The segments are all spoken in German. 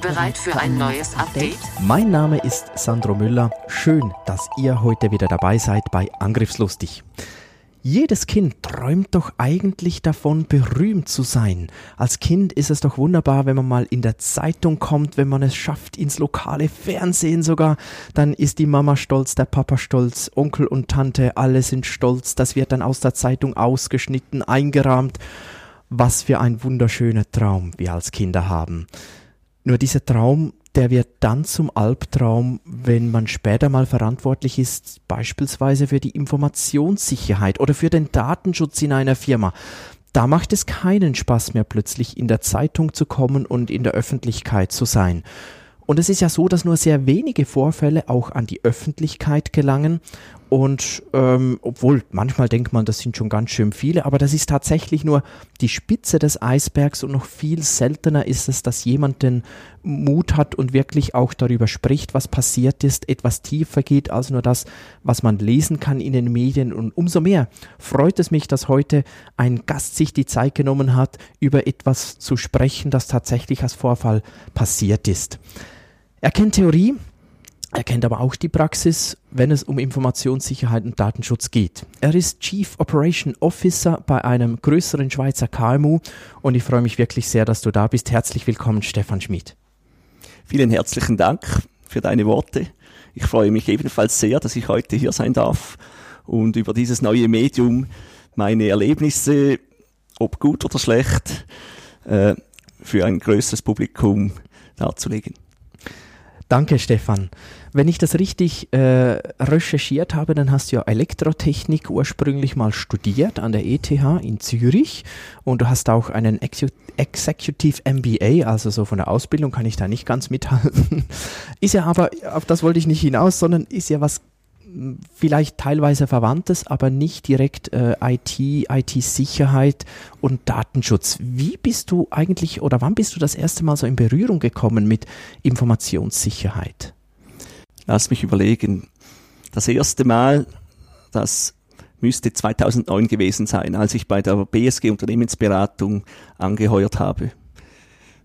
Bereit für ein neues Update? Mein Name ist Sandro Müller. Schön, dass ihr heute wieder dabei seid bei Angriffslustig. Jedes Kind träumt doch eigentlich davon, berühmt zu sein. Als Kind ist es doch wunderbar, wenn man mal in der Zeitung kommt, wenn man es schafft, ins lokale Fernsehen sogar. Dann ist die Mama stolz, der Papa stolz, Onkel und Tante, alle sind stolz. Das wird dann aus der Zeitung ausgeschnitten, eingerahmt. Was für ein wunderschöner Traum wir als Kinder haben. Nur dieser Traum, der wird dann zum Albtraum, wenn man später mal verantwortlich ist, beispielsweise für die Informationssicherheit oder für den Datenschutz in einer Firma. Da macht es keinen Spaß mehr plötzlich in der Zeitung zu kommen und in der Öffentlichkeit zu sein. Und es ist ja so, dass nur sehr wenige Vorfälle auch an die Öffentlichkeit gelangen und ähm, obwohl manchmal denkt man, das sind schon ganz schön viele, aber das ist tatsächlich nur die Spitze des Eisbergs und noch viel seltener ist es, dass jemand den Mut hat und wirklich auch darüber spricht, was passiert ist, etwas tiefer geht als nur das, was man lesen kann in den Medien. Und umso mehr freut es mich, dass heute ein Gast sich die Zeit genommen hat, über etwas zu sprechen, das tatsächlich als Vorfall passiert ist. Er kennt Theorie, er kennt aber auch die Praxis, wenn es um Informationssicherheit und Datenschutz geht. Er ist Chief Operation Officer bei einem größeren Schweizer KMU und ich freue mich wirklich sehr, dass du da bist. Herzlich willkommen, Stefan Schmid. Vielen herzlichen Dank für deine Worte. Ich freue mich ebenfalls sehr, dass ich heute hier sein darf und über dieses neue Medium meine Erlebnisse, ob gut oder schlecht, äh, für ein größeres Publikum darzulegen. Danke, Stefan. Wenn ich das richtig äh, recherchiert habe, dann hast du ja Elektrotechnik ursprünglich mal studiert an der ETH in Zürich und du hast auch einen Executive MBA, also so von der Ausbildung kann ich da nicht ganz mithalten. Ist ja aber, auf das wollte ich nicht hinaus, sondern ist ja was vielleicht teilweise Verwandtes, aber nicht direkt äh, IT, IT-Sicherheit und Datenschutz. Wie bist du eigentlich oder wann bist du das erste Mal so in Berührung gekommen mit Informationssicherheit? Lass mich überlegen. Das erste Mal, das müsste 2009 gewesen sein, als ich bei der BSG Unternehmensberatung angeheuert habe.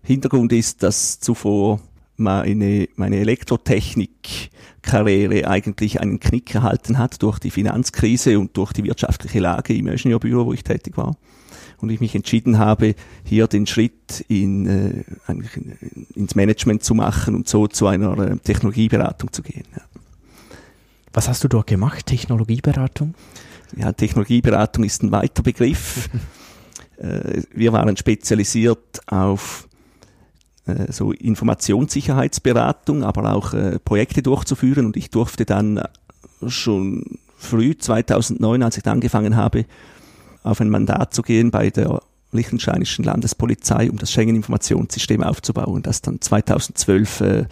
Hintergrund ist, dass zuvor meine, meine Elektrotechnik-Karriere eigentlich einen Knick erhalten hat durch die Finanzkrise und durch die wirtschaftliche Lage im Ingenieurbüro, wo ich tätig war. Und ich mich entschieden habe, hier den Schritt in, äh, ins Management zu machen und so zu einer äh, Technologieberatung zu gehen. Ja. Was hast du dort gemacht, Technologieberatung? Ja, Technologieberatung ist ein weiter Begriff. äh, wir waren spezialisiert auf so Informationssicherheitsberatung, aber auch äh, Projekte durchzuführen. Und ich durfte dann schon früh 2009, als ich angefangen habe, auf ein Mandat zu gehen bei der Liechtensteinischen Landespolizei, um das Schengen-Informationssystem aufzubauen, das dann 2012 äh,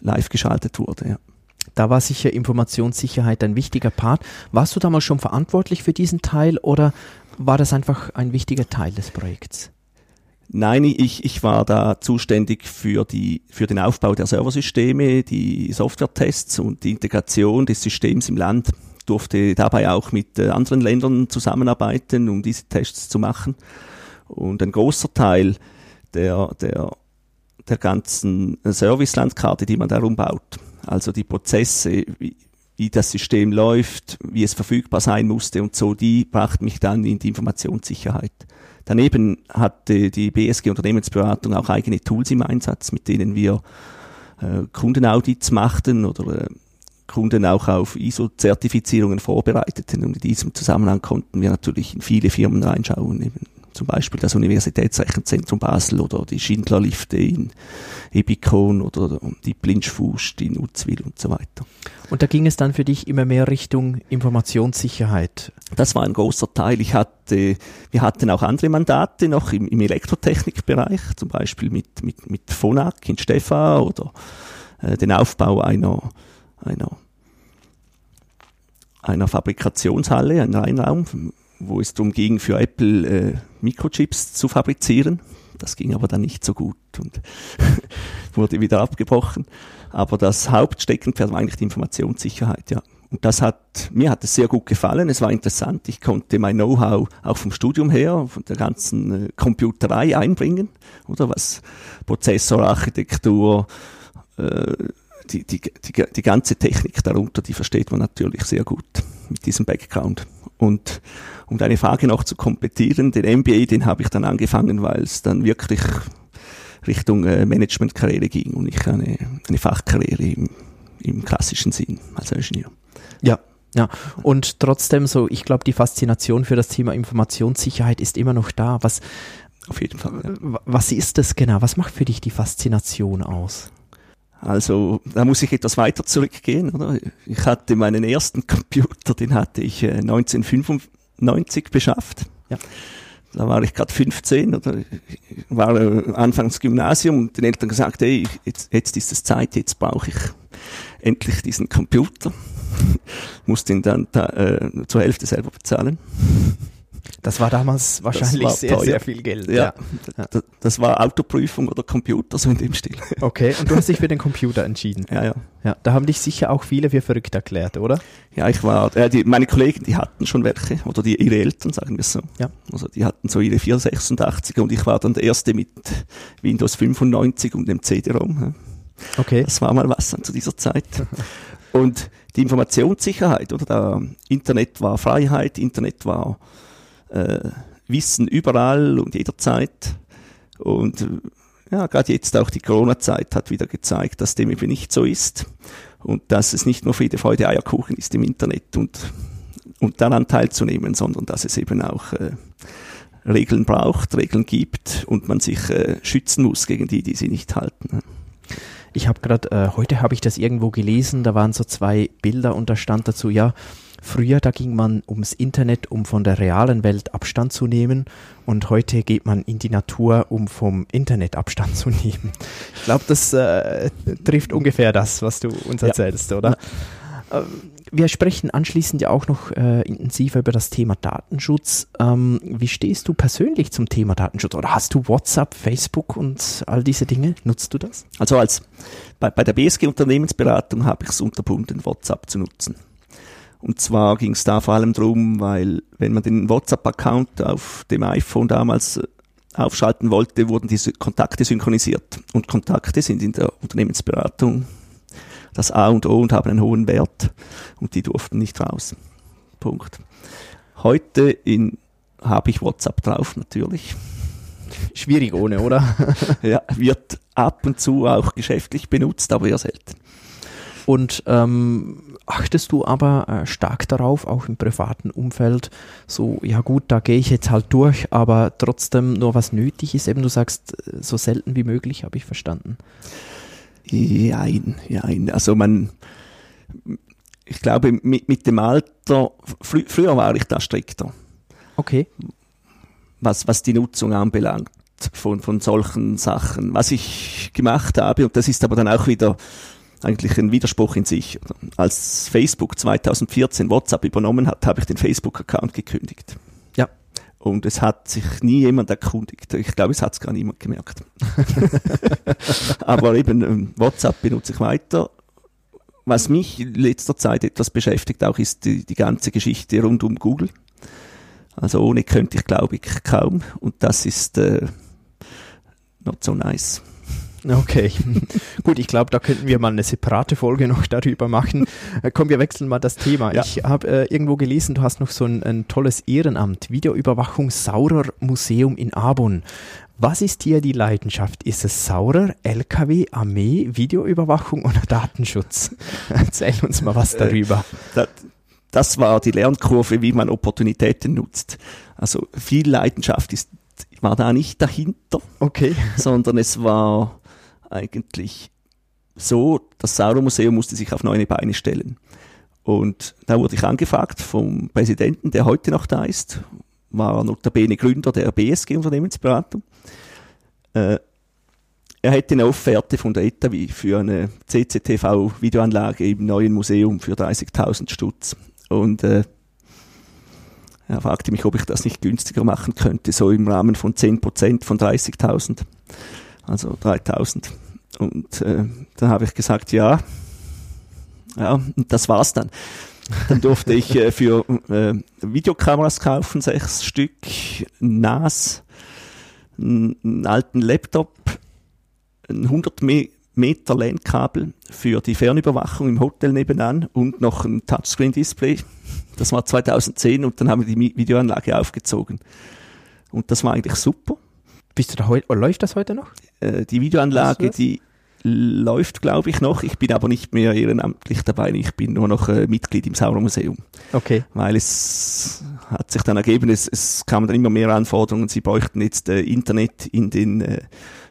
live geschaltet wurde. Ja. Da war sicher Informationssicherheit ein wichtiger Part. Warst du damals schon verantwortlich für diesen Teil oder war das einfach ein wichtiger Teil des Projekts? Nein, ich, ich war da zuständig für, die, für den Aufbau der Serversysteme, die Softwaretests und die Integration des Systems im Land. Durfte dabei auch mit äh, anderen Ländern zusammenarbeiten, um diese Tests zu machen. Und ein großer Teil der, der, der ganzen Servicelandkarte, die man darum baut, also die Prozesse, wie, wie das System läuft, wie es verfügbar sein musste und so, die brachten mich dann in die Informationssicherheit. Daneben hatte die BSG Unternehmensberatung auch eigene Tools im Einsatz, mit denen wir äh, Kundenaudits machten oder äh, Kunden auch auf ISO-Zertifizierungen vorbereiteten. Und in diesem Zusammenhang konnten wir natürlich in viele Firmen reinschauen, eben zum Beispiel das Universitätsrechenzentrum Basel oder die Schindlerlifte in Ebikon oder die Blinchfust in Uzwil und so weiter. Und da ging es dann für dich immer mehr Richtung Informationssicherheit. Das war ein großer Teil. Ich hatte, wir hatten auch andere Mandate noch im, im Elektrotechnikbereich, zum Beispiel mit, mit, mit Phonak in Steffa oder äh, den Aufbau einer, einer, einer Fabrikationshalle, ein Reinraum, wo es darum ging, für Apple äh, Mikrochips zu fabrizieren. Das ging aber dann nicht so gut und wurde wieder abgebrochen. Aber das Hauptsteckenpferd war eigentlich die Informationssicherheit, ja. Und das hat, mir hat es sehr gut gefallen. Es war interessant. Ich konnte mein Know-how auch vom Studium her, von der ganzen äh, Computerei einbringen, oder was Prozessorarchitektur, äh, die, die, die, die ganze Technik darunter, die versteht man natürlich sehr gut mit diesem Background. Und um deine Frage noch zu komplettieren, den MBA, den habe ich dann angefangen, weil es dann wirklich Richtung äh, Managementkarriere ging und nicht eine, eine Fachkarriere im, im klassischen Sinn als Ingenieur. Ja, ja, und trotzdem so, ich glaube, die Faszination für das Thema Informationssicherheit ist immer noch da. Was, Auf jeden Fall. Ja. was ist das genau? Was macht für dich die Faszination aus? Also da muss ich etwas weiter zurückgehen. Oder? Ich hatte meinen ersten Computer, den hatte ich äh, 1995 beschafft. Ja. Da war ich gerade 15 oder ich war äh, anfangs Gymnasium und den Eltern gesagt, hey, jetzt, jetzt ist es Zeit, jetzt brauche ich endlich diesen Computer. Musste ihn dann da, äh, zur Hälfte selber bezahlen. Das war damals wahrscheinlich war sehr, teuer. sehr viel Geld. Ja, Ja. Das, das war Autoprüfung oder Computer, so in dem Stil. Okay, und du hast dich für den Computer entschieden. Ja, ja. Ja, da haben dich sicher auch viele für verrückt erklärt, oder? Ja, ich war, äh, die, meine Kollegen, die hatten schon welche, oder die, ihre Eltern, sagen wir es so. Ja. Also die hatten so ihre 486er und ich war dann der Erste mit Windows 95 und dem CD-ROM. Okay. Das war mal was dann zu dieser Zeit. Und die Informationssicherheit, oder? Da, Internet war Freiheit, Internet war äh, Wissen überall und jederzeit. Und äh, ja, gerade jetzt auch die Corona-Zeit hat wieder gezeigt, dass dem eben nicht so ist. Und dass es nicht nur Friede, Freude, Eierkuchen ist im Internet und, und daran teilzunehmen, sondern dass es eben auch äh, Regeln braucht, Regeln gibt und man sich äh, schützen muss gegen die, die sie nicht halten. Ich habe gerade, äh, heute habe ich das irgendwo gelesen, da waren so zwei Bilder und da stand dazu, ja, früher da ging man ums Internet, um von der realen Welt Abstand zu nehmen und heute geht man in die Natur, um vom Internet Abstand zu nehmen. Ich glaube, das äh, trifft ungefähr das, was du uns Ja. erzählst, oder? Ähm, Wir sprechen anschließend ja auch noch äh, intensiver über das Thema Datenschutz. Ähm, wie stehst du persönlich zum Thema Datenschutz? Oder hast du WhatsApp, Facebook und all diese Dinge? Nutzt du das? Also als bei, bei der BSG Unternehmensberatung habe ich es unterbunden, WhatsApp zu nutzen. Und zwar ging es da vor allem drum, weil wenn man den WhatsApp-Account auf dem iPhone damals äh, aufschalten wollte, wurden diese Kontakte synchronisiert. Und Kontakte sind in der Unternehmensberatung das A und O und haben einen hohen Wert und die durften nicht raus. Punkt. Heute in, habe ich WhatsApp drauf, natürlich. Schwierig ohne, oder? Ja, wird ab und zu auch geschäftlich benutzt, aber eher selten. Und ähm, achtest du aber äh, stark darauf, auch im privaten Umfeld, so, ja gut, da gehe ich jetzt halt durch, aber trotzdem nur was nötig ist. Eben du sagst, äh, so selten wie möglich, habe ich verstanden. Jein, jein. Also man, ich glaube, mit, mit dem Alter, frü früher war ich da strikter, Okay. was, was die Nutzung anbelangt von, von solchen Sachen. Was ich gemacht habe, und das ist aber dann auch wieder eigentlich ein Widerspruch in sich. Als Facebook 2014 WhatsApp übernommen hat, habe ich den Facebook-Account gekündigt. Ja. Und es hat sich nie jemand erkundigt. Ich glaube, es hat es gar niemand gemerkt. Aber eben ähm, WhatsApp benutze ich weiter. Was mich in letzter Zeit etwas beschäftigt auch ist die, die ganze Geschichte rund um Google. Also ohne könnte ich glaube ich kaum. Und das ist äh, not so nice. Okay, gut, ich glaube, da könnten wir mal eine separate Folge noch darüber machen. Äh, komm, wir wechseln mal das Thema. Ja. Ich habe äh, irgendwo gelesen, du hast noch so ein, ein tolles Ehrenamt, Videoüberwachung Saurer Museum in Abon. Was ist hier die Leidenschaft? Ist es Saurer, LKW, Armee, Videoüberwachung oder Datenschutz? Erzähl uns mal was darüber. Das, das war die Lernkurve, wie man Opportunitäten nutzt. Also viel Leidenschaft ist, war da nicht dahinter, Okay. sondern es war eigentlich so, das Sauermuseum musste sich auf neue Beine stellen. Und da wurde ich angefragt vom Präsidenten, der heute noch da ist, war notabene Gründer der BSG Unternehmensberatung. Äh, er hätte eine Offerte von der ETAWI für eine CCTV-Videoanlage im neuen Museum für 30.000 Stutz. Und äh, er fragte mich, ob ich das nicht günstiger machen könnte, so im Rahmen von 10% von 30.000, also 3.000. Und äh, dann habe ich gesagt, ja. Ja, und das war's dann. Dann durfte ich äh, für äh, Videokameras kaufen, sechs Stück, NAS, einen alten Laptop, ein 100 Meter LAN-Kabel für die Fernüberwachung im Hotel nebenan und noch ein Touchscreen-Display. Das war 2010 und dann haben wir die Videoanlage aufgezogen. Und das war eigentlich super. Bist du da läuft das heute noch? Äh, die Videoanlage, die läuft, glaube ich, noch. Ich bin aber nicht mehr ehrenamtlich dabei. Ich bin nur noch äh, Mitglied im Sauermuseum. Okay. Weil es hat sich dann ergeben, es, es kamen dann immer mehr Anforderungen. Sie bräuchten jetzt äh, Internet in den äh,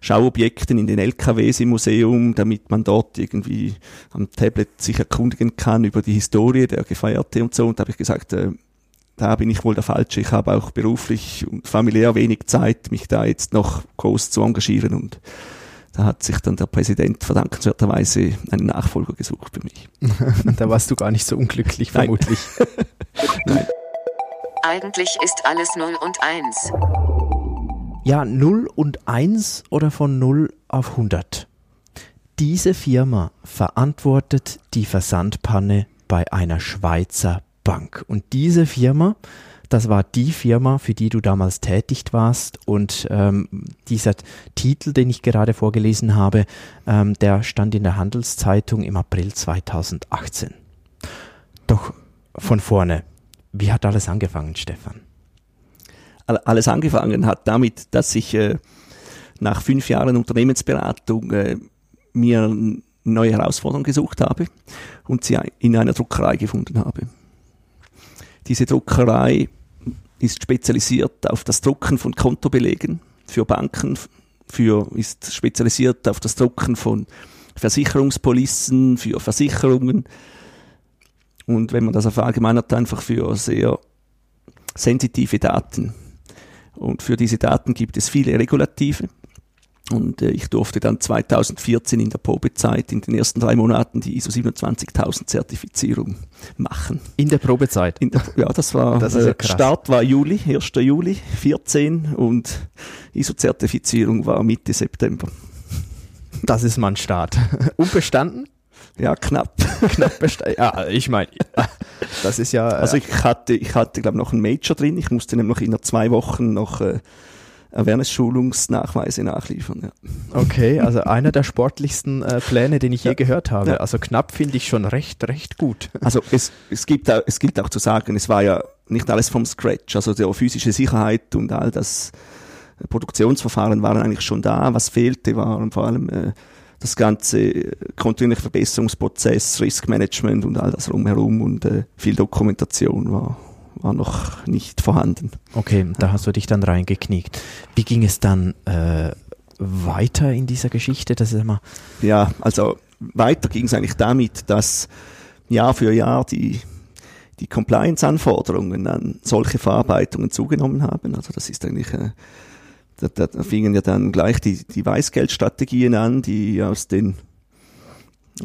Schauobjekten, in den LKWs im Museum, damit man dort irgendwie am Tablet sich erkundigen kann über die Historie der Gefeierte und so. Und da habe ich gesagt, äh, da bin ich wohl der Falsche. Ich habe auch beruflich und familiär wenig Zeit, mich da jetzt noch groß zu engagieren und da hat sich dann der Präsident verdankenswerterweise einen Nachfolger gesucht für mich. da warst du gar nicht so unglücklich, vermutlich. Nein. Eigentlich ist alles 0 und 1. Ja, 0 und 1 oder von 0 auf 100. Diese Firma verantwortet die Versandpanne bei einer Schweizer Bank. Und diese Firma das war die Firma, für die du damals tätig warst. Und ähm, dieser Titel, den ich gerade vorgelesen habe, ähm, der stand in der Handelszeitung im April 2018. Doch von vorne, wie hat alles angefangen, Stefan? Alles angefangen hat damit, dass ich äh, nach fünf Jahren Unternehmensberatung äh, mir neue Herausforderungen gesucht habe und sie in einer Druckerei gefunden habe. Diese Druckerei ist spezialisiert auf das Drucken von Kontobelegen für Banken, für, ist spezialisiert auf das Drucken von Versicherungspolissen, für Versicherungen. Und wenn man das verallgemeinert, einfach für sehr sensitive Daten. Und für diese Daten gibt es viele Regulative. Und äh, ich durfte dann 2014 in der Probezeit in den ersten drei Monaten die ISO 27000 Zertifizierung machen. In der Probezeit? In der, ja, das war, das äh, Start war Juli, 1. Juli 14 und ISO-Zertifizierung war Mitte September. Das ist mein Start. Unbestanden? Ja, knapp. knapp bestanden. Ja, ich meine, das ist ja. Also ich hatte, ich hatte, glaube noch einen Major drin. Ich musste nämlich in zwei Wochen noch äh, Awareness-Schulungsnachweise nachliefern. Ja. Okay, also einer der sportlichsten äh, Pläne, den ich ja. je gehört habe. Ja. Also knapp finde ich schon recht, recht gut. Also es, es, gibt auch, es gilt auch zu sagen, es war ja nicht alles vom Scratch. Also die physische Sicherheit und all das äh, Produktionsverfahren waren eigentlich schon da. Was fehlte, waren vor allem äh, das ganze äh, kontinuierliche Verbesserungsprozess, Riskmanagement und all das rumherum und äh, viel Dokumentation war war noch nicht vorhanden. Okay, da hast du dich dann reingekniegt. Wie ging es dann äh, weiter in dieser Geschichte? Das ist immer ja, also weiter ging es eigentlich damit, dass Jahr für Jahr die, die Compliance-Anforderungen an solche Verarbeitungen zugenommen haben. Also das ist eigentlich, äh, da, da fingen ja dann gleich die, die Weißgeldstrategien an, die aus den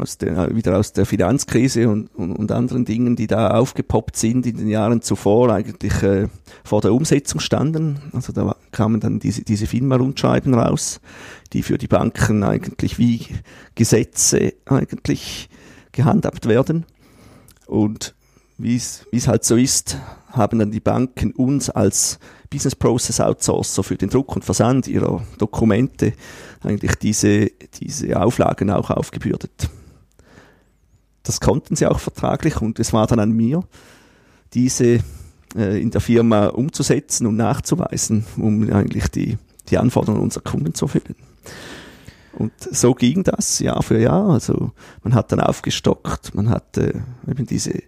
aus der, wieder aus der Finanzkrise und, und, und, anderen Dingen, die da aufgepoppt sind in den Jahren zuvor, eigentlich äh, vor der Umsetzung standen. Also da kamen dann diese, diese FINMA-Rundschreiben raus, die für die Banken eigentlich wie Gesetze eigentlich gehandhabt werden. Und wie es halt so ist, haben dann die Banken uns als Business Process Outsourcer für den Druck und Versand ihrer Dokumente eigentlich diese, diese Auflagen auch aufgebürdet das konnten sie auch vertraglich und es war dann an mir, diese äh, in der Firma umzusetzen und nachzuweisen, um eigentlich die, die Anforderungen unserer Kunden zu erfüllen. Und so ging das Jahr für Jahr. Also man hat dann aufgestockt, man hat äh, eben diese,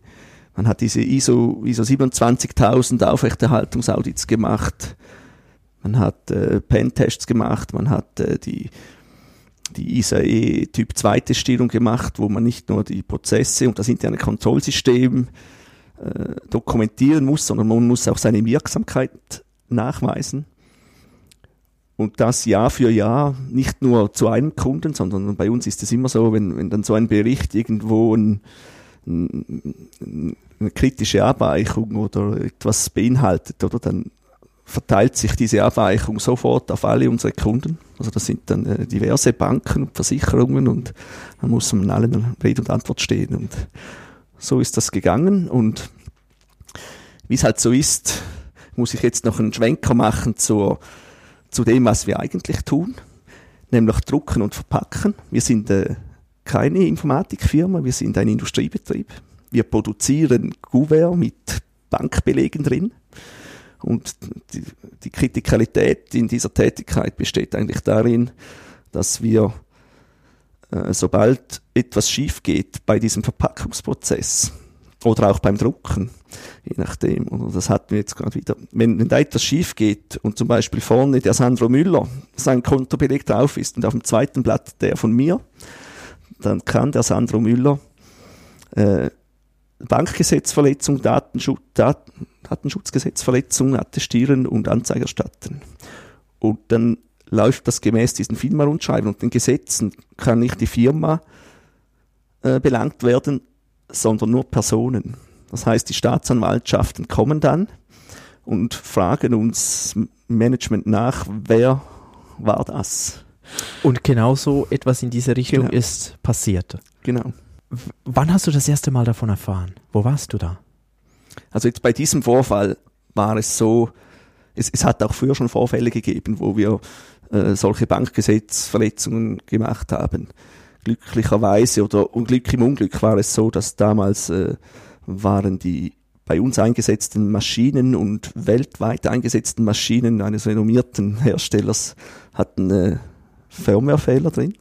man hat diese ISO, ISO 27000 Aufrechterhaltungsaudits gemacht, man hat äh, Pentests gemacht, man hat äh, die die ISAE Typ 2 Testierung gemacht, wo man nicht nur die Prozesse und das interne Kontrollsystem äh, dokumentieren muss, sondern man muss auch seine Wirksamkeit nachweisen. Und das Jahr für Jahr, nicht nur zu einem Kunden, sondern bei uns ist es immer so, wenn, wenn dann so ein Bericht irgendwo ein, ein, eine kritische Abweichung oder etwas beinhaltet, oder dann verteilt sich diese Abweichung sofort auf alle unsere Kunden. Also das sind dann äh, diverse Banken und Versicherungen und dann muss man allen Rede und Antwort stehen. Und so ist das gegangen und wie es halt so ist, muss ich jetzt noch einen Schwenker machen zur, zu dem, was wir eigentlich tun, nämlich drucken und verpacken. Wir sind äh, keine Informatikfirma, wir sind ein Industriebetrieb. Wir produzieren Kuvert mit Bankbelegen drin. Und die, die Kritikalität in dieser Tätigkeit besteht eigentlich darin, dass wir, äh, sobald etwas schief geht bei diesem Verpackungsprozess oder auch beim Drucken, je nachdem, und das hatten wir jetzt gerade wieder, wenn, wenn da etwas schief geht und zum Beispiel vorne der Sandro Müller sein Kontobeleg drauf ist und auf dem zweiten Blatt der von mir, dann kann der Sandro Müller äh, Bankgesetzverletzung, Datenschutz, Dat Datenschutzgesetzverletzung attestieren und Anzeige erstatten. Und dann läuft das gemäß diesen FINMA-Rundschreiben und den Gesetzen kann nicht die Firma äh, belangt werden, sondern nur Personen. Das heißt, die Staatsanwaltschaften kommen dann und fragen uns Management nach, wer war das? Und genauso etwas in diese Richtung Genau. ist passiert. Genau. Wann hast du das erste Mal davon erfahren? Wo warst du da? Also jetzt bei diesem Vorfall war es so, es, es hat auch früher schon Vorfälle gegeben, wo wir äh, solche Bankgesetzverletzungen gemacht haben. Glücklicherweise oder Unglück im Unglück war es so, dass damals äh, waren die bei uns eingesetzten Maschinen und weltweit eingesetzten Maschinen eines renommierten Herstellers hatten äh, Firmwarefehler drin,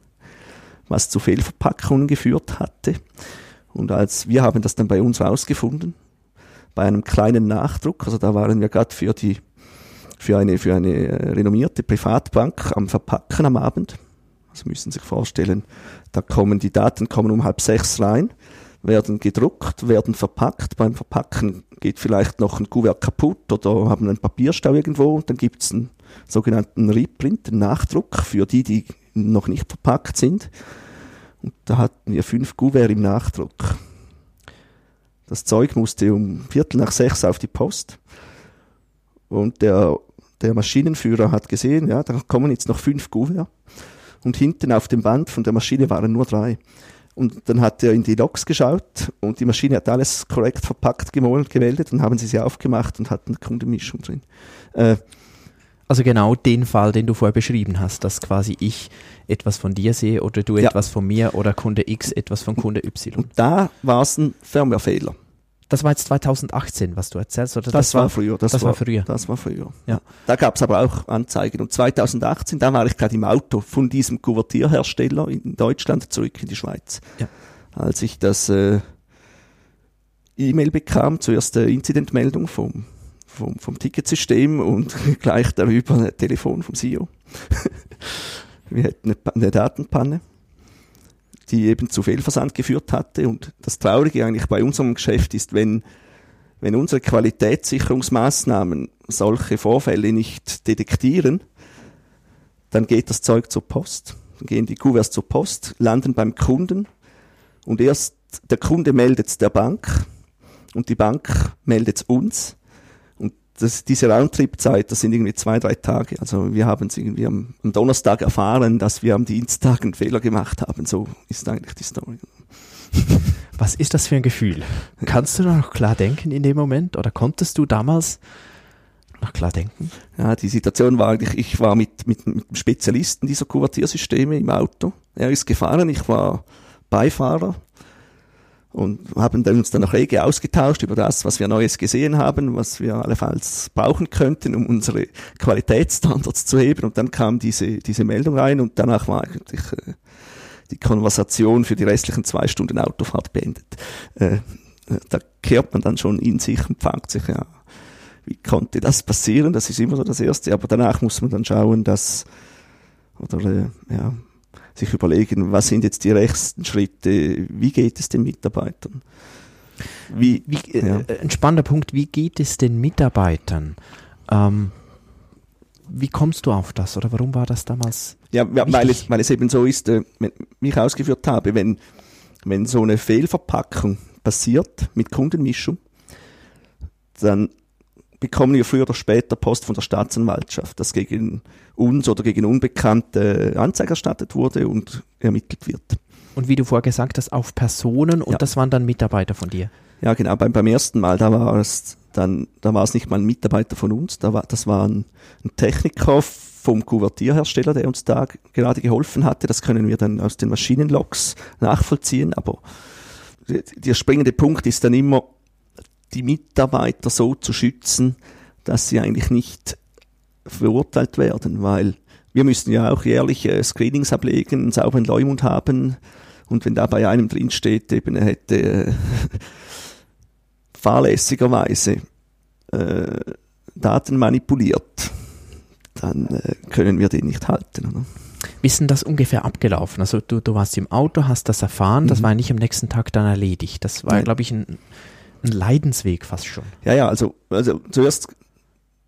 was zu Fehlverpackungen geführt hatte. Und als wir haben das dann bei uns rausgefunden, bei einem kleinen Nachdruck, also da waren wir gerade für die für eine für eine äh, renommierte Privatbank am Verpacken am Abend. Also müssen Sie sich vorstellen, da kommen die Daten kommen um halb sechs rein, werden gedruckt, werden verpackt. Beim Verpacken geht vielleicht noch ein Kuvert kaputt oder haben einen Papierstau irgendwo und dann gibt's einen sogenannten Reprint, Nachdruck für die, die noch nicht verpackt sind. Und da hatten wir fünf Kuvert im Nachdruck. Das Zeug musste um Viertel nach sechs auf die Post. Und der, der Maschinenführer hat gesehen, ja, da kommen jetzt noch fünf Kuvert. Und hinten auf dem Band von der Maschine waren nur drei. Und dann hat er in die Loks geschaut und die Maschine hat alles korrekt verpackt gemeldet und haben sie sie aufgemacht und hatten eine Kundenmischung drin. Äh, Also genau den Fall, den du vorher beschrieben hast, dass quasi ich etwas von dir sehe oder du Ja. etwas von mir oder Kunde X etwas von Kunde Y. und da war es ein Firmwarefehler. Das war jetzt 2018, was du erzählst, oder? Das, war früher. Das, das war früher. Das war früher. Ja. Da gab es aber auch Anzeigen. Und 2018, da war ich gerade im Auto von diesem Kuvertierhersteller in Deutschland zurück in die Schweiz. Ja. Als ich das äh, E-Mail bekam, zuerst eine Incidentmeldung vom, vom, vom Ticketsystem und gleich darüber ein Telefon vom CEO. Wir Pa- eine Datenpanne, die eben zu Fehlversand geführt hatte. Und das Traurige eigentlich bei unserem Geschäft ist, wenn wenn unsere Qualitätssicherungsmaßnahmen solche Vorfälle nicht detektieren, dann geht das Zeug zur Post. Dann gehen die Kuverts zur Post, landen beim Kunden und erst der Kunde meldet es der Bank und die Bank meldet es uns. Das, diese Roundtrip-Zeit, das sind irgendwie zwei, drei Tage. Also wir haben es irgendwie am, am Donnerstag erfahren, dass wir am Dienstag einen Fehler gemacht haben. So ist eigentlich die Story. Was ist das für ein Gefühl? Kannst du da noch klar denken in dem Moment oder konntest du damals noch klar denken? Ja, die Situation war eigentlich, ich war mit, mit, mit einem Spezialisten dieser Kuvertiersysteme im Auto. Er ist gefahren, ich war Beifahrer und haben uns dann noch rege ausgetauscht über das, was wir Neues gesehen haben, was wir allenfalls brauchen könnten, um unsere Qualitätsstandards zu heben. Und dann kam diese, diese Meldung rein und danach war eigentlich äh, die Konversation für die restlichen zwei Stunden Autofahrt beendet. Äh, da kehrt man dann schon in sich und fragt sich, ja, wie konnte das passieren? Das ist immer so das Erste. Aber danach muss man dann schauen, dass, oder äh, ja, sich überlegen, was sind jetzt die nächsten Schritte, wie geht es den Mitarbeitern? Wie, wie äh, ja. Ein spannender Punkt, wie geht es den Mitarbeitern? Ähm, wie kommst du auf das oder warum war das damals? Ja, weil es, weil es eben so ist, äh, wie ich ausgeführt habe, wenn, wenn so eine Fehlverpackung passiert mit Kundenmischung, dann bekommen wir früher oder später Post von der Staatsanwaltschaft, dass gegen uns oder gegen Unbekannte Anzeige erstattet wurde und ermittelt wird. Und wie du vorher gesagt hast, auf Personen und ja. das waren dann Mitarbeiter von dir. Ja, genau. Beim, beim ersten Mal, da war es dann, da war es nicht mal ein Mitarbeiter von uns, da war, das war ein, ein Techniker vom Kuvertierhersteller, der uns da gerade geholfen hatte. Das können wir dann aus den Maschinenlogs nachvollziehen. Aber der springende Punkt ist dann immer, die Mitarbeiter so zu schützen, dass sie eigentlich nicht verurteilt werden, weil wir müssen ja auch jährlich äh, Screenings ablegen, einen sauberen Leumund haben und wenn da bei einem drinsteht, eben er hätte äh, fahrlässigerweise äh, Daten manipuliert, dann äh, können wir den nicht halten. Oder? Wie ist denn das ungefähr abgelaufen? Also du, du warst im Auto, hast das erfahren, das mhm. war nicht am nächsten Tag dann erledigt. Das war, glaube ich, ein, ein Leidensweg fast schon. Ja, ja, also, also zuerst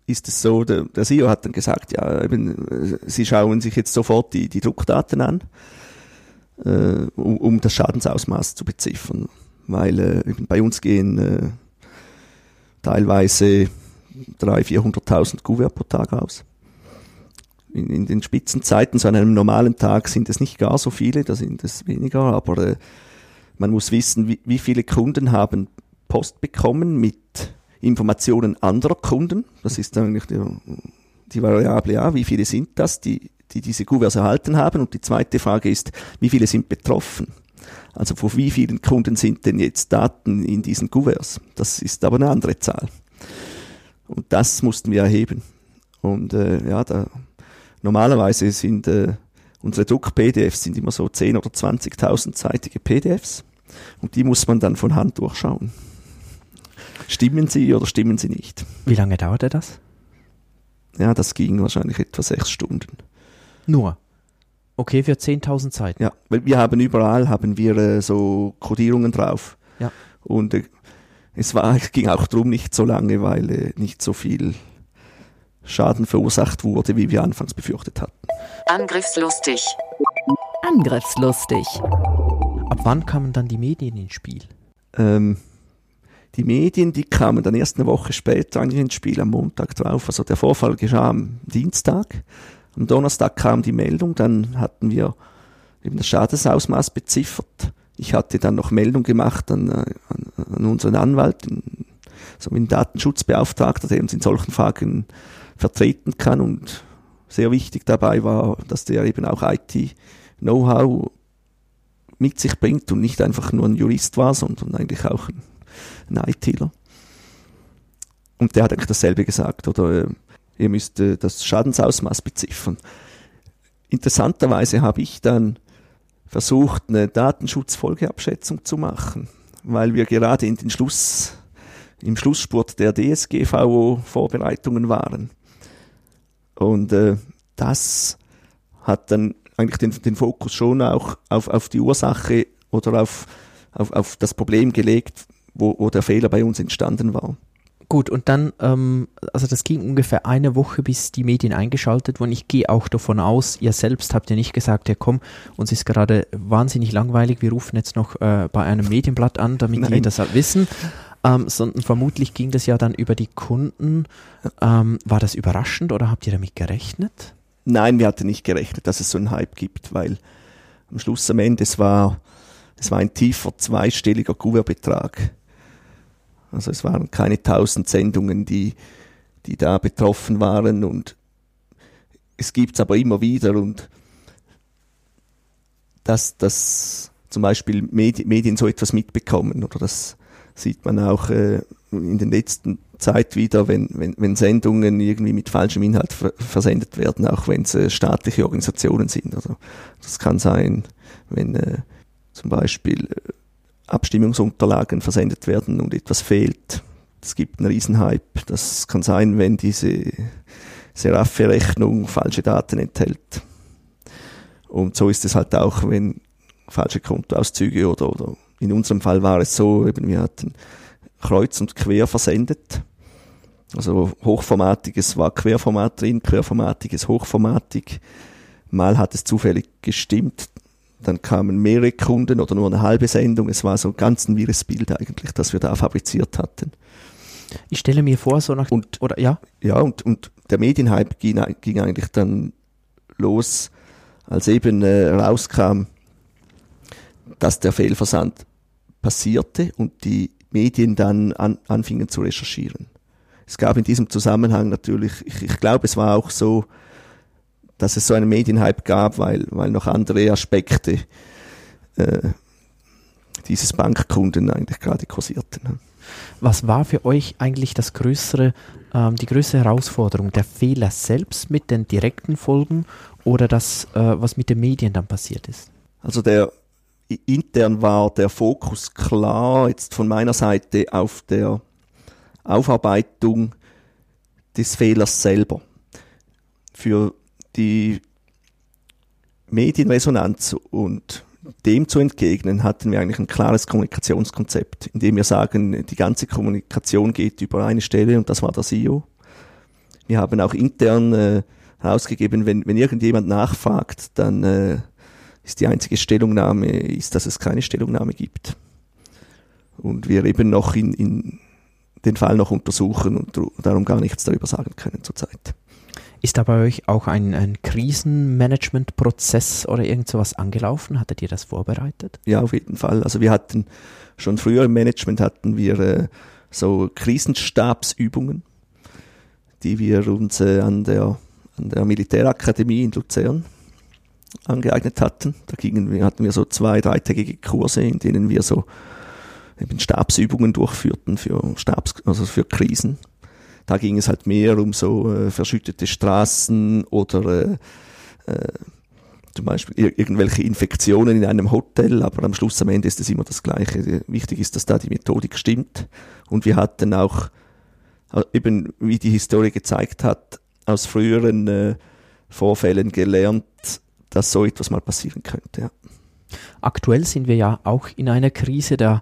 ist es so, der, der CEO hat dann gesagt, ja, eben, sie schauen sich jetzt sofort die, die Druckdaten an, äh, um, um das Schadensausmaß zu beziffern. Weil äh, bei uns gehen äh, teilweise 300.000, 400.000 Kuvert pro Tag aus. In, in, den Spitzenzeiten, so an einem normalen Tag sind es nicht gar so viele, da sind es weniger, aber äh, man muss wissen, wie, wie viele Kunden haben Post bekommen mit Informationen anderer Kunden. Das ist eigentlich die, die Variable ja, wie viele sind das, die, die diese Kuverts erhalten haben. Und die zweite Frage ist, wie viele sind betroffen? Also von wie vielen Kunden sind denn jetzt Daten in diesen Kuverts? Das ist aber eine andere Zahl. Und das mussten wir erheben. Und äh, ja, da, normalerweise sind äh, unsere Druck-PDFs sind immer so 10.000 oder 20.000 seitige PDFs. Und die muss man dann von Hand durchschauen. Stimmen sie oder stimmen sie nicht? Wie lange dauerte das? Ja, das ging wahrscheinlich etwa sechs Stunden. Nur? Okay, für 10.000 Seiten. Ja, weil wir haben überall haben wir äh, so Codierungen drauf. Ja. Und äh, es war, es ging auch darum nicht so lange, weil äh, nicht so viel Schaden verursacht wurde, wie wir anfangs befürchtet hatten. Angriffslustig. Angriffslustig. Ab wann kamen dann die Medien ins Spiel? Ähm, die Medien, die kamen dann erst eine Woche später eigentlich ins Spiel, am Montag drauf. Also der Vorfall geschah am Dienstag. Am Donnerstag kam die Meldung, dann hatten wir eben das Schadensausmaß beziffert. Ich hatte dann noch Meldung gemacht an, äh, an, an unseren Anwalt, so einen Datenschutzbeauftragter, der uns in solchen Fragen vertreten kann. Und sehr wichtig dabei war, dass der eben auch IT-Know-how mit sich bringt und nicht einfach nur ein Jurist war, sondern eigentlich auch ein ein ITler. Und der hat eigentlich dasselbe gesagt, oder äh, ihr müsst äh, das Schadensausmaß beziffern. Interessanterweise habe ich dann versucht, eine Datenschutzfolgeabschätzung zu machen, weil wir gerade in den Schluss, im Schlussspurt der DSGVO-Vorbereitungen waren. Und äh, das hat dann eigentlich den, den Fokus schon auch auf, auf die Ursache oder auf, auf, auf das Problem gelegt, wo, wo der Fehler bei uns entstanden war. Gut, und dann, ähm, also das ging ungefähr eine Woche, bis die Medien eingeschaltet wurden. Ich gehe auch davon aus, ihr selbst habt ja nicht gesagt, ja komm, uns ist gerade wahnsinnig langweilig, wir rufen jetzt noch äh, bei einem Medienblatt an, damit Nein. die das halt wissen. Ähm, sondern vermutlich ging das ja dann über die Kunden. Ähm, war das überraschend oder habt ihr damit gerechnet? Nein, wir hatten nicht gerechnet, dass es so einen Hype gibt, weil am Schluss am Ende es war, es war ein tiefer zweistelliger Kuvertbetrag also es waren keine tausend Sendungen, die, die da betroffen waren und es gibt's aber immer wieder und dass, dass zum Beispiel Medien so etwas mitbekommen oder das sieht man auch äh, in den letzten Zeit wieder, wenn, wenn, wenn Sendungen irgendwie mit falschem Inhalt ver versendet werden, auch wenn es äh, staatliche Organisationen sind. Also das kann sein, wenn äh, zum Beispiel äh, Abstimmungsunterlagen versendet werden und etwas fehlt. Es gibt einen Riesenhype. Das kann sein, wenn diese Seraphe-Rechnung falsche Daten enthält. Und so ist es halt auch, wenn falsche Kontoauszüge oder, oder in unserem Fall war es so, eben wir hatten kreuz und quer versendet. Also hochformatiges war Querformat drin, querformatiges hochformatig. Mal hat es zufällig gestimmt, dann kamen mehrere Kunden oder nur eine halbe Sendung. Es war so ganz ein wirres Bild eigentlich, das wir da fabriziert hatten. Ich stelle mir vor, so nach und, oder ja. Ja, und, und der Medienhype ging, ging eigentlich dann los, als eben äh, rauskam, dass der Fehlversand passierte und die Medien dann an, anfingen zu recherchieren. Es gab in diesem Zusammenhang natürlich, ich, ich glaube, es war auch so, dass es so einen Medienhype gab, weil, weil noch andere Aspekte äh, dieses Bankkunden eigentlich gerade kursierten. Was war für euch eigentlich das größere, ähm, die größte Herausforderung? Der Fehler selbst mit den direkten Folgen oder das, äh, was mit den Medien dann passiert ist? Also der intern war der Fokus klar jetzt von meiner Seite auf der Aufarbeitung des Fehlers selber. Für die Medienresonanz und dem zu entgegnen, hatten wir eigentlich ein klares Kommunikationskonzept, in dem wir sagen, die ganze Kommunikation geht über eine Stelle und das war der CEO. Wir haben auch intern äh, herausgegeben, wenn, wenn irgendjemand nachfragt, dann äh, ist die einzige Stellungnahme, ist, dass es keine Stellungnahme gibt. Und wir eben noch in, in den Fall noch untersuchen und darum gar nichts darüber sagen können zurzeit. Ist da bei euch auch ein, ein Krisenmanagement-Prozess oder irgend sowas angelaufen? Hattet ihr das vorbereitet? Ja, auf jeden Fall. Also wir hatten schon früher im Management hatten wir äh, so Krisenstabsübungen, die wir uns äh, an, der, an der Militärakademie in Luzern angeeignet hatten. Da gingen wir, hatten wir so zwei, dreitägige Kurse, in denen wir so eben Stabsübungen durchführten für Stabs, also für Krisen. Da ging es halt mehr um so äh, verschüttete Straßen oder äh, äh, zum Beispiel irgendwelche Infektionen in einem Hotel, aber am Schluss am Ende ist es immer das Gleiche. Wichtig ist, dass da die Methodik stimmt. Und wir hatten auch, äh, eben wie die Historie gezeigt hat, aus früheren äh, Vorfällen gelernt, dass so etwas mal passieren könnte. Ja. Aktuell sind wir ja auch in einer Krise, da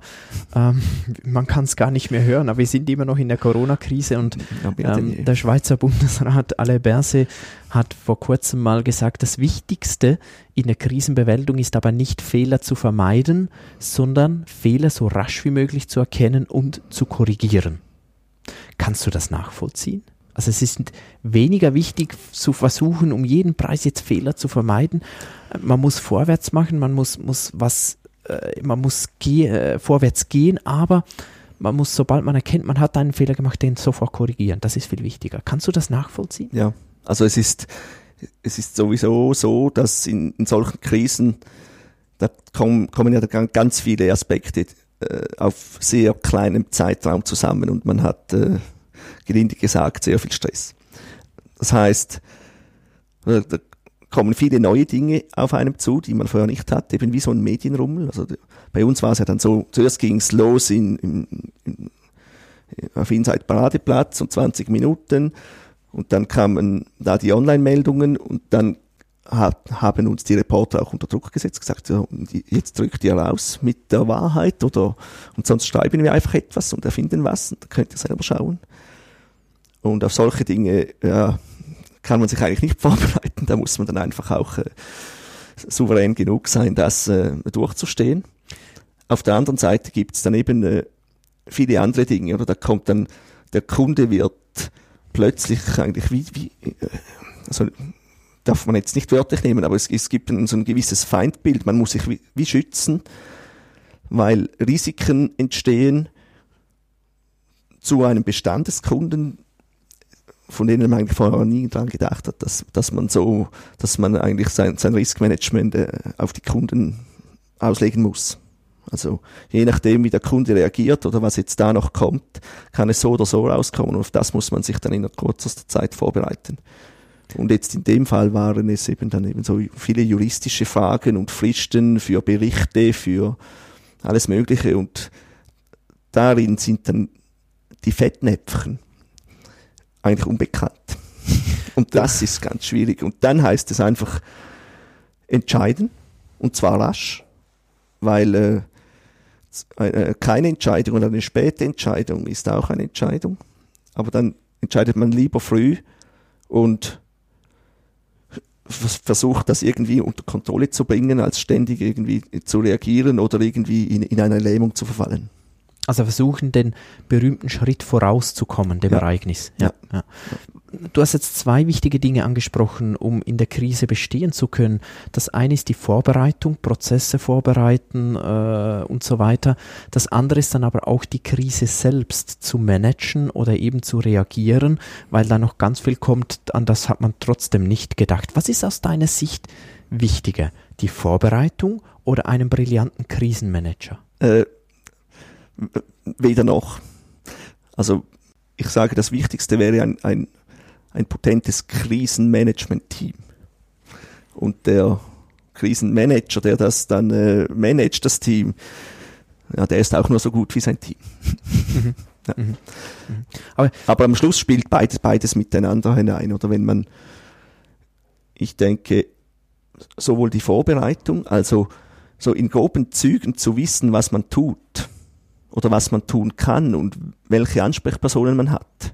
ähm, man kann es gar nicht mehr hören, aber wir sind immer noch in der Corona-Krise und ähm, der Schweizer Bundesrat Alain Berse hat vor kurzem mal gesagt, das Wichtigste in der Krisenbewältigung ist aber nicht Fehler zu vermeiden, sondern Fehler so rasch wie möglich zu erkennen und zu korrigieren. Kannst du das nachvollziehen? Also es ist weniger wichtig zu versuchen, um jeden Preis jetzt Fehler zu vermeiden. Man muss vorwärts machen, man muss, muss was, äh, man muss geh, äh, vorwärts gehen, aber man muss, sobald man erkennt, man hat einen Fehler gemacht, den sofort korrigieren. Das ist viel wichtiger. Kannst du das nachvollziehen? Ja, also es ist, es ist sowieso so, dass in, in solchen Krisen, da kommen, kommen ja ganz viele Aspekte äh, auf sehr kleinem Zeitraum zusammen und man hat äh, gelinde gesagt, sehr viel Stress. Das heißt, da kommen viele neue Dinge auf einem zu, die man vorher nicht hat, eben wie so ein Medienrummel. Also bei uns war es ja dann so, zuerst ging es los in, in, in, auf Inside Paradeplatz und 20 Minuten und dann kamen da die Online-Meldungen und dann hat, haben uns die Reporter auch unter Druck gesetzt, gesagt, ja, jetzt drückt ihr raus mit der Wahrheit oder und sonst schreiben wir einfach etwas und erfinden was und da könnt ihr selber schauen. Und auf solche Dinge ja, kann man sich eigentlich nicht vorbereiten. Da muss man dann einfach auch äh, souverän genug sein, das äh, durchzustehen. Auf der anderen Seite gibt es dann eben äh, viele andere Dinge. Oder da kommt dann der Kunde wird plötzlich eigentlich wie, wie äh, also darf man jetzt nicht wörtlich nehmen, aber es, es gibt ein, so ein gewisses Feindbild. Man muss sich wie, wie schützen, weil Risiken entstehen zu einem Bestand von denen man vorher nie dran gedacht hat, dass, dass man so, dass man eigentlich sein, sein Riskmanagement äh, auf die Kunden auslegen muss. Also je nachdem, wie der Kunde reagiert oder was jetzt da noch kommt, kann es so oder so rauskommen und auf das muss man sich dann in kürzester Zeit vorbereiten. Und jetzt in dem Fall waren es eben dann eben so viele juristische Fragen und Fristen für Berichte, für alles Mögliche und darin sind dann die Fettnäpfchen eigentlich unbekannt. Und das ist ganz schwierig. Und dann heißt es einfach, entscheiden und zwar rasch, weil äh, äh, keine Entscheidung oder eine späte Entscheidung ist auch eine Entscheidung. Aber dann entscheidet man lieber früh und versucht, das irgendwie unter Kontrolle zu bringen, als ständig irgendwie zu reagieren oder irgendwie in, in eine Lähmung zu verfallen. Also versuchen, den berühmten Schritt vorauszukommen, dem ja. Ereignis. Ja. ja. Du hast jetzt zwei wichtige Dinge angesprochen, um in der Krise bestehen zu können. Das eine ist die Vorbereitung, Prozesse vorbereiten äh, und so weiter. Das andere ist dann aber auch die Krise selbst zu managen oder eben zu reagieren, weil da noch ganz viel kommt, an das hat man trotzdem nicht gedacht. Was ist aus deiner Sicht wichtiger, die Vorbereitung oder einen brillanten Krisenmanager? Äh, weder noch. Also ich sage, das Wichtigste wäre ein, ein, ein potentes Krisenmanagement-Team. Und der Krisenmanager, der das dann äh, managt, das Team, ja, der ist auch nur so gut wie sein Team. Mhm. ja. mhm. Mhm. Aber, Aber, am Schluss spielt beides, beides miteinander hinein. Oder wenn man, ich denke, sowohl die Vorbereitung, also so in groben Zügen zu wissen, was man tut, oder was man tun kann und welche Ansprechpersonen man hat,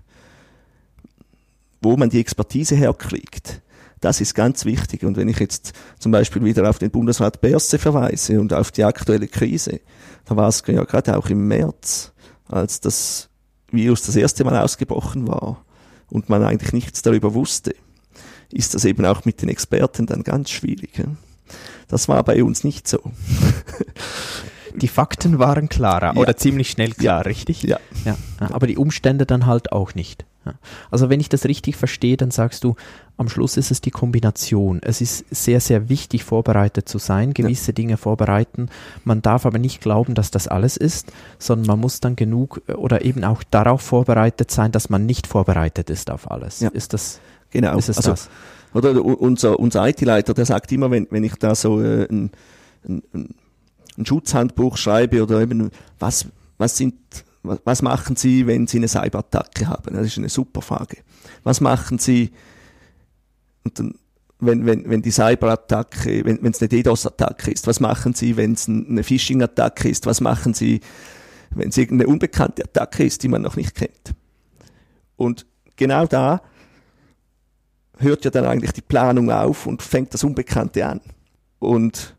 wo man die Expertise herkriegt. Das ist ganz wichtig. Und wenn ich jetzt zum Beispiel wieder auf den Bundesrat Berse verweise und auf die aktuelle Krise, da war es ja gerade auch im März, als das Virus das erste Mal ausgebrochen war und man eigentlich nichts darüber wusste, ist das eben auch mit den Experten dann ganz schwierig. Das war bei uns nicht so. Die Fakten waren klarer ja. oder ziemlich schnell klar, ja. richtig? Ja. ja. Aber die Umstände dann halt auch nicht. Also wenn ich das richtig verstehe, dann sagst du, am Schluss ist es die Kombination. Es ist sehr, sehr wichtig, vorbereitet zu sein, gewisse ja. Dinge vorbereiten. Man darf aber nicht glauben, dass das alles ist, sondern man muss dann genug äh, oder eben auch darauf vorbereitet sein, dass man nicht vorbereitet ist auf alles. Ja. Ist das genau? Ist es also, das? Oder unser, unser IT-Leiter, der sagt immer, wenn, wenn ich da so äh, ein, ein, ein ein Schutzhandbuch schreibe oder eben, was, was sind, was machen Sie, wenn Sie eine Cyberattacke haben? Das ist eine super Frage. Was machen Sie, dann, wenn, wenn, wenn die Cyberattacke, wenn es eine DDoS-Attacke ist, was machen Sie, wenn es eine Phishing-Attacke ist? Was machen Sie, wenn es irgendeine unbekannte Attacke ist, die man noch nicht kennt? Und genau da hört ja dann eigentlich die Planung auf und fängt das Unbekannte an. Und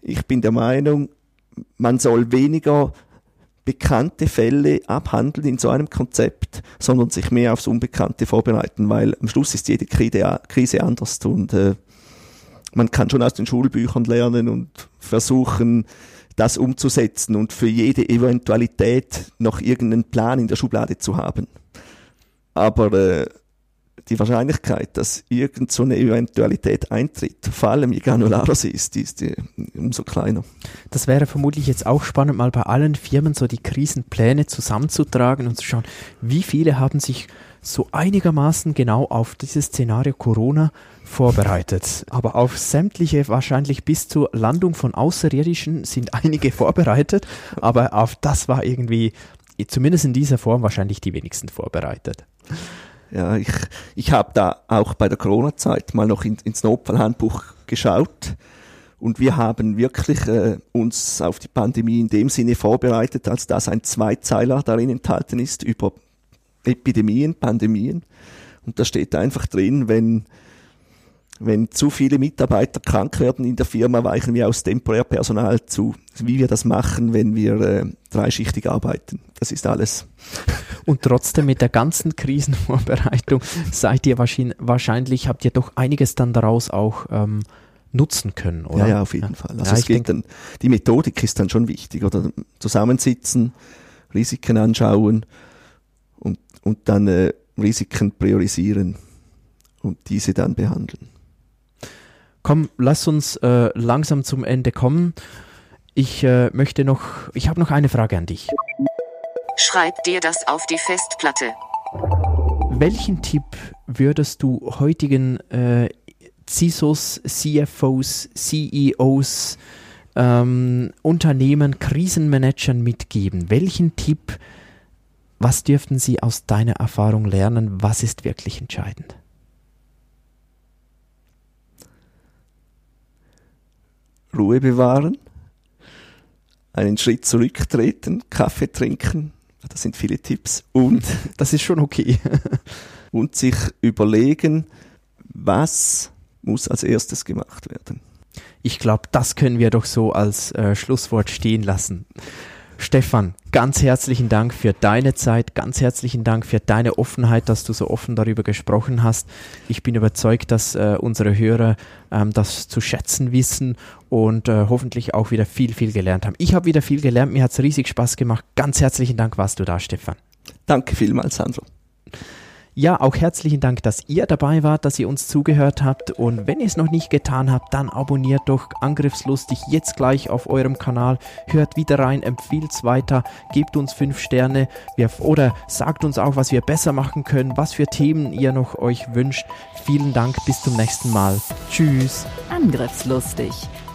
ich bin der Meinung, man soll weniger bekannte Fälle abhandeln in so einem Konzept, sondern sich mehr aufs Unbekannte vorbereiten, weil am Schluss ist jede Krise anders und äh, man kann schon aus den Schulbüchern lernen und versuchen, das umzusetzen und für jede Eventualität noch irgendeinen Plan in der Schublade zu haben. Aber äh, die Wahrscheinlichkeit, dass irgend so Eventualität eintritt, vor allem je granularer sie ist, die ist die, umso kleiner. Das wäre vermutlich jetzt auch spannend, mal bei allen Firmen so die Krisenpläne zusammenzutragen und zu schauen, wie viele haben sich so einigermaßen genau auf dieses Szenario Corona vorbereitet. Aber auf sämtliche, wahrscheinlich bis zur Landung von Außerirdischen sind einige vorbereitet, aber auf das war irgendwie, zumindest in dieser Form, wahrscheinlich die wenigsten vorbereitet. Ja, ich, ich habe da auch bei der Corona-Zeit mal noch in, ins Notfallhandbuch geschaut und wir haben wirklich äh, uns auf die Pandemie in dem Sinne vorbereitet, als dass ein Zweizeiler darin enthalten ist über Epidemien, Pandemien. Und da steht einfach drin, wenn wenn zu viele Mitarbeiter krank werden in der Firma, weichen wir aus Temporärpersonal zu. Wie wir das machen, wenn wir äh, dreischichtig arbeiten. Das ist alles. Und trotzdem mit der ganzen Krisenvorbereitung seid ihr wahrscheinlich, wahrscheinlich habt ihr doch einiges dann daraus auch ähm, nutzen können, oder? Ja, ja, auf jeden ja. Fall. Also ja, es geht dann, die Methodik ist dann schon wichtig, oder? Zusammensitzen, Risiken anschauen und, und dann äh, Risiken priorisieren und diese dann behandeln. Komm, lass uns äh, langsam zum Ende kommen. Ich äh, möchte noch, ich habe noch eine Frage an dich. Schreib dir das auf die Festplatte. Welchen Tipp würdest du heutigen äh, CISOs, CFOs, CEOs, ähm, Unternehmen, Krisenmanagern mitgeben? Welchen Tipp, was dürften sie aus deiner Erfahrung lernen? Was ist wirklich entscheidend? Ruhe bewahren, einen Schritt zurücktreten, Kaffee trinken, das sind viele Tipps, und, Das ist schon okay. und sich überlegen, was muss als erstes gemacht werden. Ich glaube, das können wir doch so als äh, Schlusswort stehen lassen. Stefan, ganz herzlichen Dank für deine Zeit, ganz herzlichen Dank für deine Offenheit, dass du so offen darüber gesprochen hast. Ich bin überzeugt, dass äh, unsere Hörer ähm, das zu schätzen wissen und äh, hoffentlich auch wieder viel, viel gelernt haben. Ich habe wieder viel gelernt, mir hat es riesig Spaß gemacht. Ganz herzlichen Dank warst du da, Stefan. Danke vielmals, Sandro. Ja, auch herzlichen Dank, dass ihr dabei wart, dass ihr uns zugehört habt. Und wenn ihr es noch nicht getan habt, dann abonniert doch Angriffslustig jetzt gleich auf eurem Kanal. Hört wieder rein, empfiehlt es weiter, gebt uns fünf Sterne wir, oder sagt uns auch, was wir besser machen können, was für Themen ihr noch euch wünscht. Vielen Dank, bis zum nächsten Mal. Tschüss. Angriffslustig.